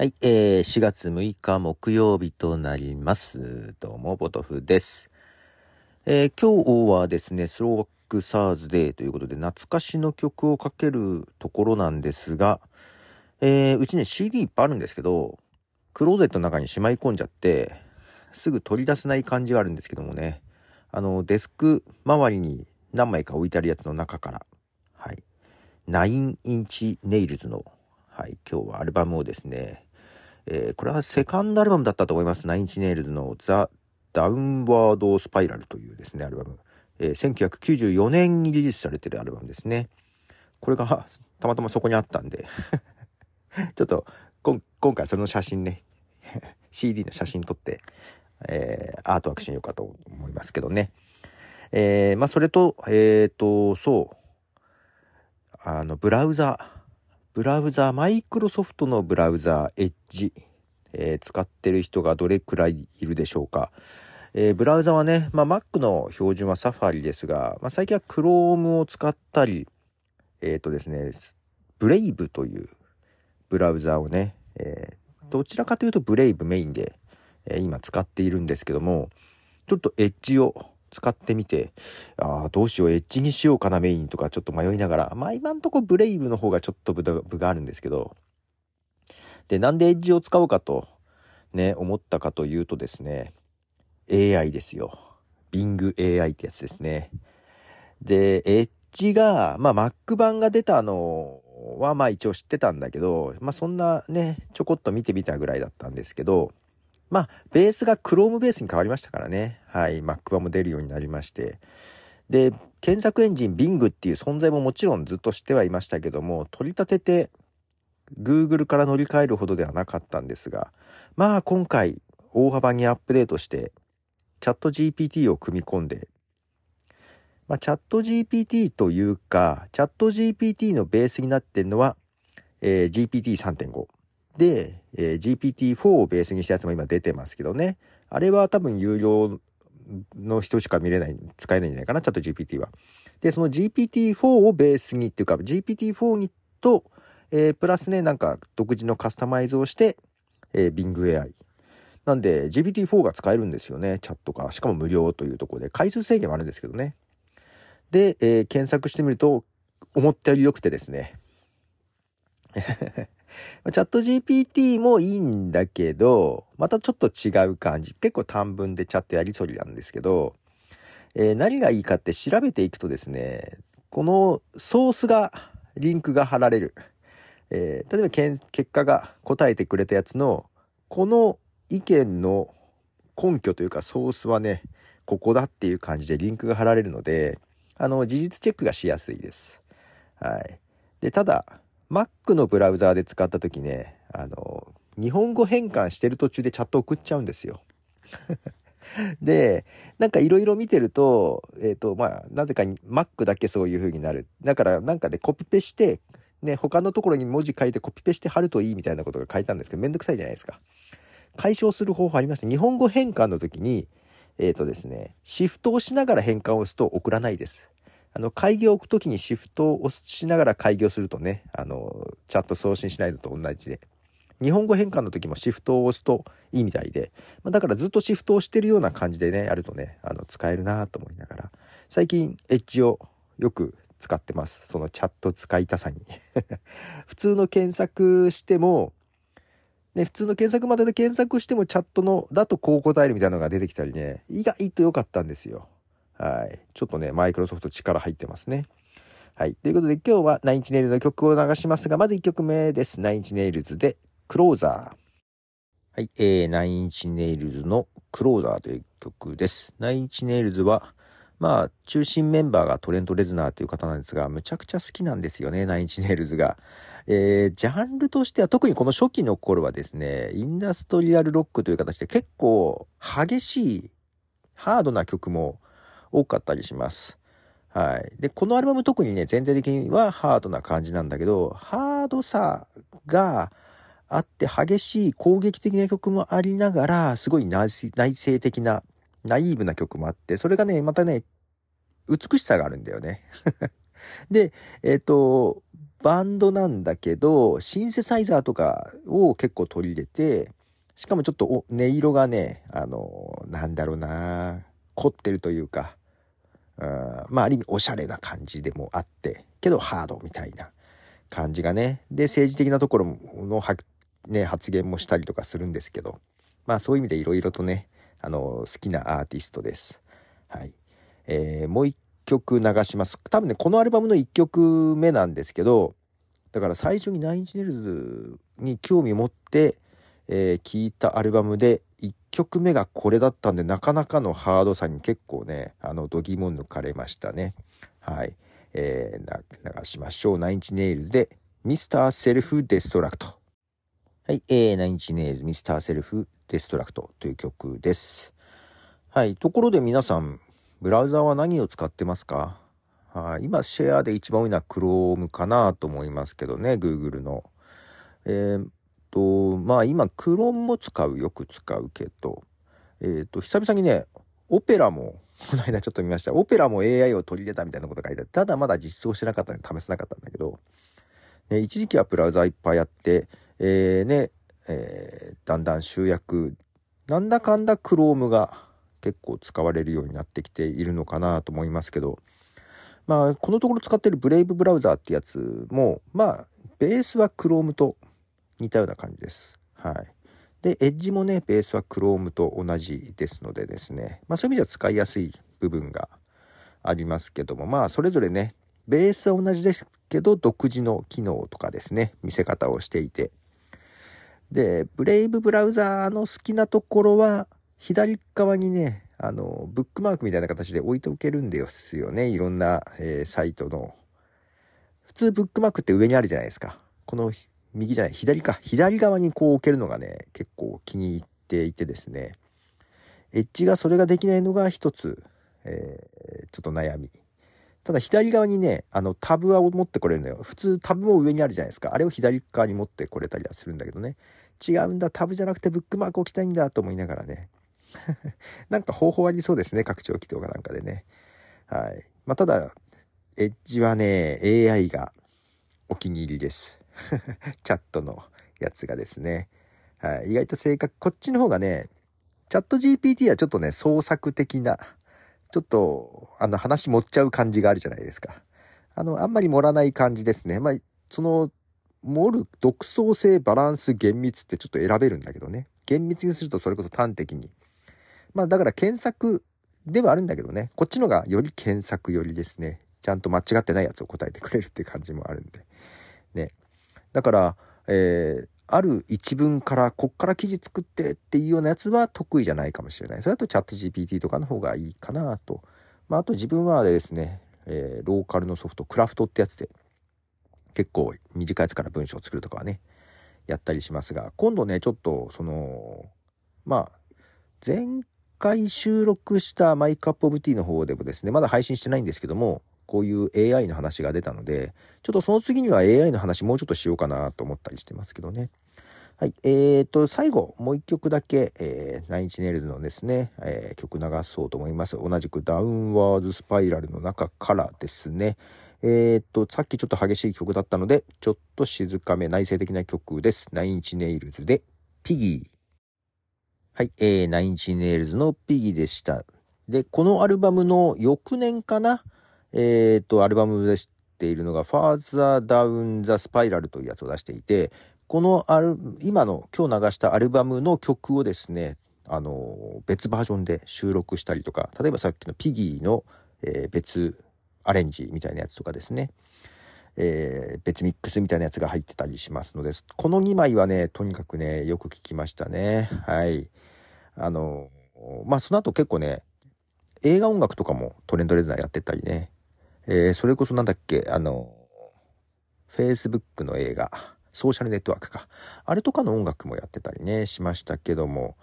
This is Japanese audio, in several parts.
はい、えー、4月6日木曜日となります。どうも、ボトフです。えー今日はですね、スローバックサーズデーということで、懐かしの曲をかけるところなんですが、えーうちね、CD いっぱいあるんですけど、クローゼットの中にしまい込んじゃって、すぐ取り出せない感じはあるんですけどもね、あの、デスク周りに何枚か置いてあるやつの中から、はい、Nine Inch Nails の、はい、今日はアルバムをですね、えーこれはセカンドアルバムだったと思います。 Nine Inch Nails の The Downward Spiral というですね、アルバム。えー1994年にリリースされてるアルバムですね。これがたまたまそこにあったんで、ちょっと今回その写真ね、CD の写真撮って、えーアートワークしようかと思いますけどね。えーまあそれと、えっ、と、そう、あの、ブラウザ、ブラウザー、マイクロソフトのブラウザー、エッジ、えー使ってる人がどれくらいいるでしょうか。えーブラウザはね、まあ、Mac の標準はサファリですが、まあ、最近は Chrome を使ったり、えっ、とですね、ブレイブというブラウザをね、えーどちらかというとブレイブメインで、え今使っているんですけども、ちょっとエッジを使ってみて、ああ、どうしよう、エッジにしようかな、メインとかちょっと迷いながら、まあ今んとこブレイブの方がちょっと部があるんですけど、で、なんでエッジを使おうかと、ね、思ったかというとですね、AI ですよ。Bing AI ってやつですね。で、エッジが、まあ Mac 版が出たのはまあ一応知ってたんだけど、まあそんなね、ちょこっと見てみたぐらいだったんですけど、まあベースが Chrome ベースに変わりましたからね。はい、Mac 版も出るようになりまして。で、検索エンジン Bing っていう存在ももちろんずっと知ってはいましたけども、取り立てて Google から乗り換えるほどではなかったんですが、まあ今回大幅にアップデートして、チャット GPT を組み込んで、まあ、チャット GPT というか、チャット GPT のベースになってるのは、えー GPT3.5。で、えー GPT4 をベースにしたやつも今出てますけどね。あれは多分有料の人しか見れない、使えないんじゃないかな、チャット GPT は。で、その GPT4 をベースにっていうか、GPT4 にと、えープラスね、なんか独自のカスタマイズをして、えー Bing AI。なんで GPT4 が使えるんですよね、チャットが。しかも無料というところで、回数制限はあるんですけどね。で、えー検索してみると、思ったより良くてですね。チャット GPT もいいんだけど、またちょっと違う感じ。結構短文でチャットやり取りなんですけど、えー何がいいかって調べていくとですね、このソースが、リンクが貼られる。えー例えばけん結果が答えてくれたやつの、この意見の根拠というかソースはね、ここだっていう感じでリンクが貼られるので、あの、事実チェックがしやすいです。はい。で、ただ、Mac のブラウザーで使った時ね、あの、日本語変換してる途中でチャット送っちゃうんですよ。で、なんかいろいろ見てると、えっ、と、まあ、なぜかに Mac だけそういう風になる。だからなんかでコピペして、ね、他のところに文字書いてコピペして貼るといいみたいなことが書いたんですけど、めんどくさいじゃないですか。解消する方法ありました。日本語変換の時に、えっ、とですね、シフトをしながら変換を押すと送らないです。あの、開業を置く時にシフトを押しながら開業するとね、あの、チャット送信しないのと同じで。日本語変換の時もシフトを押すといいみたいで、まあ、だからずっとシフトをしてるような感じでね、やるとね、あの、使えるなと思いながら、最近、エッジをよく使ってます。そのチャット使いたさに。普通の検索しても、ね、普通の検索までで検索してもチャットの、だとこう答えるみたいなのが出てきたりね、意外と良かったんですよ。はい。ちょっとね、マイクロソフト力入ってますね。はい。ということで今日はナインチネイルズの曲を流しますが、まず1曲目です。ナインチネイルズで、クローザー。はい。えー、ナインチネイルズのクローザーという曲です。ナインチネイルズは、まあ、中心メンバーがトレント・レズナーという方なんですが、むちゃくちゃ好きなんですよね、ナインチネイルズが。えージャンルとしては、特にこの初期の頃はですね、インダストリアルロックという形で結構激しい、ハードな曲も多かったりします。はい。で、このアルバム特にね、全体的にはハードな感じなんだけど、ハードさがあって激しい攻撃的な曲もありながら、すごい内内省的な、ナイーブな曲もあって、それがね、またね、美しさがあるんだよね。で、えっ、と、バンドなんだけど、シンセサイザーとかを結構取り入れて、しかもちょっと音色がね、あの、なんだろうな、凝ってるというか、うん、まあある意味おしゃれな感じでもあって、けどハードみたいな感じがね。で、政治的なところのね、発言もしたりとかするんですけど、まあそういう意味でいろいろとね、あの、好きなアーティストです。はい。えー、もう一曲流します。多分ね、このアルバムの1曲目なんですけど、だから最初にナインチネイルズに興味を持って、えー、聞いたアルバムで1曲目がこれだったんで、なかなかのハードさに結構ね、あの、度肝抜かれましたね。はい。えー、流しましょう。ナインチネイルズで、ミスターセルフデストラクト。はい、えー、ナインチネイルズ、ミスターセルフデストラクトという曲です。はい、ところで皆さん、ブラウザーは何を使ってますか？はい、今シェアで一番多いのは Chrome かなと思いますけどね、Google の。えー、と、まあ今 Chrome も使う、よく使うけど、えー、っと、久々にね、オペラも、この間ちょっと見ました。オペラも AI を取り入れたみたいなこと書いてあって、ただまだ実装してなかったんで試せなかったんだけど、ね、一時期はブラウザいっぱいやって、えー、ね、えー、だんだん集約、なんだかんだ Chrome が結構使われるようになってきているのかなと思いますけど、まあ、このところ使ってるブレイブブラウザーってやつも、まあ、ベースは Chrome と似たような感じです。はい。で、エッジもね、ベースは Chrome と同じですのでですね、まあそういう意味では使いやすい部分がありますけども、まあそれぞれね、ベースは同じですけど、独自の機能とかですね、見せ方をしていて、で、ブレイブブラウザーの好きなところは、左側にね、あの、ブックマークみたいな形で置いておけるんですよね。いろんな、えー、サイトの。普通ブックマークって上にあるじゃないですか。この右じゃない、左か。左側にこう置けるのがね、結構気に入っていてですね。エッジがそれができないのが一つ、えー、ちょっと悩み。ただ左側にね、あのタブは持ってこれるのよ。普通タブも上にあるじゃないですか。あれを左側に持ってこれたりはするんだけどね。違うんだ、タブじゃなくてブックマーク置きたいんだと思いながらね。なんか方法ありそうですね。拡張器とかなんかでね。はい。まあ、ただ、エッジはね、AI がお気に入りです。チャットのやつがですね。はい。意外と正確。こっちの方がね、チャット GPT はちょっとね、創作的な、ちょっと、あの、話盛っちゃう感じがあるじゃないですか。あの、あんまり盛らない感じですね。まあ、その、盛る独創性、バランス、厳密ってちょっと選べるんだけどね。厳密にするとそれこそ端的にまあだから検索ではあるんだけどね、こっちのがより検索よりですね、ちゃんと間違ってないやつを答えてくれるって感じもあるんで。だから、えー、ある一文からこっから記事作ってっていうようなやつは得意じゃないかもしれない。それだとチャット GPT とかの方がいいかなと。まああと自分はですね、えー、ローカルのソフト、クラフトってやつで結構短いやつから文章を作るとかはね、やったりしますが、今度ね、ちょっとその、まあ、前回収録したマイクアップオブティーの方でもですね、まだ配信してないんですけども、こういう AI の話が出たので、ちょっとその次には AI の話もうちょっとしようかなと思ったりしてますけどね。はい。えーと、最後、もう一曲だけ、えー、ナインチネイルズのですね、えー、曲流そうと思います。同じくダウンワードスパイラルの中からですね。えーと、さっきちょっと激しい曲だったので、ちょっと静かめ、内省的な曲です。ナインチネイルズで、ピギー。はい、えー、ナインチネイルズのピギーでした。で、このアルバムの翌年かなえっ、と、アルバムで知っているのが、ファーザーダウンザスパイラルというやつを出していて、このアル、今の今日流したアルバムの曲をですね、あの、別バージョンで収録したりとか、例えばさっきのピギーの、えー、別アレンジみたいなやつとかですね、えー、別ミックスみたいなやつが入ってたりしますので、この2枚はね、とにかくね、よく聞きましたね。はい。あの、まあ、その後結構ね、映画音楽とかもトレンドレザーやってたりね、えー、それこそなんだっけ、あの、Facebook の映画、ソーシャルネットワークか。あれとかの音楽もやってたりね、しましたけども、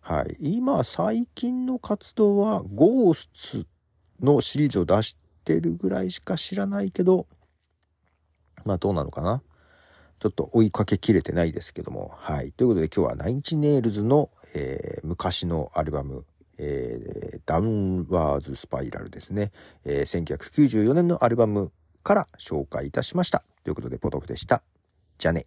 はい。今、最近の活動は、ゴースツのシリーズを出してるぐらいしか知らないけど、まあどうなのかな。ちょっと追いかけきれてないですけども。はい。ということで今日はナインチネイルズの、えー、昔のアルバム、えー、ダウンワーズスパイラルですね。えー、1994年のアルバムから紹介いたしました。ということで、ポトフでした。じゃあね。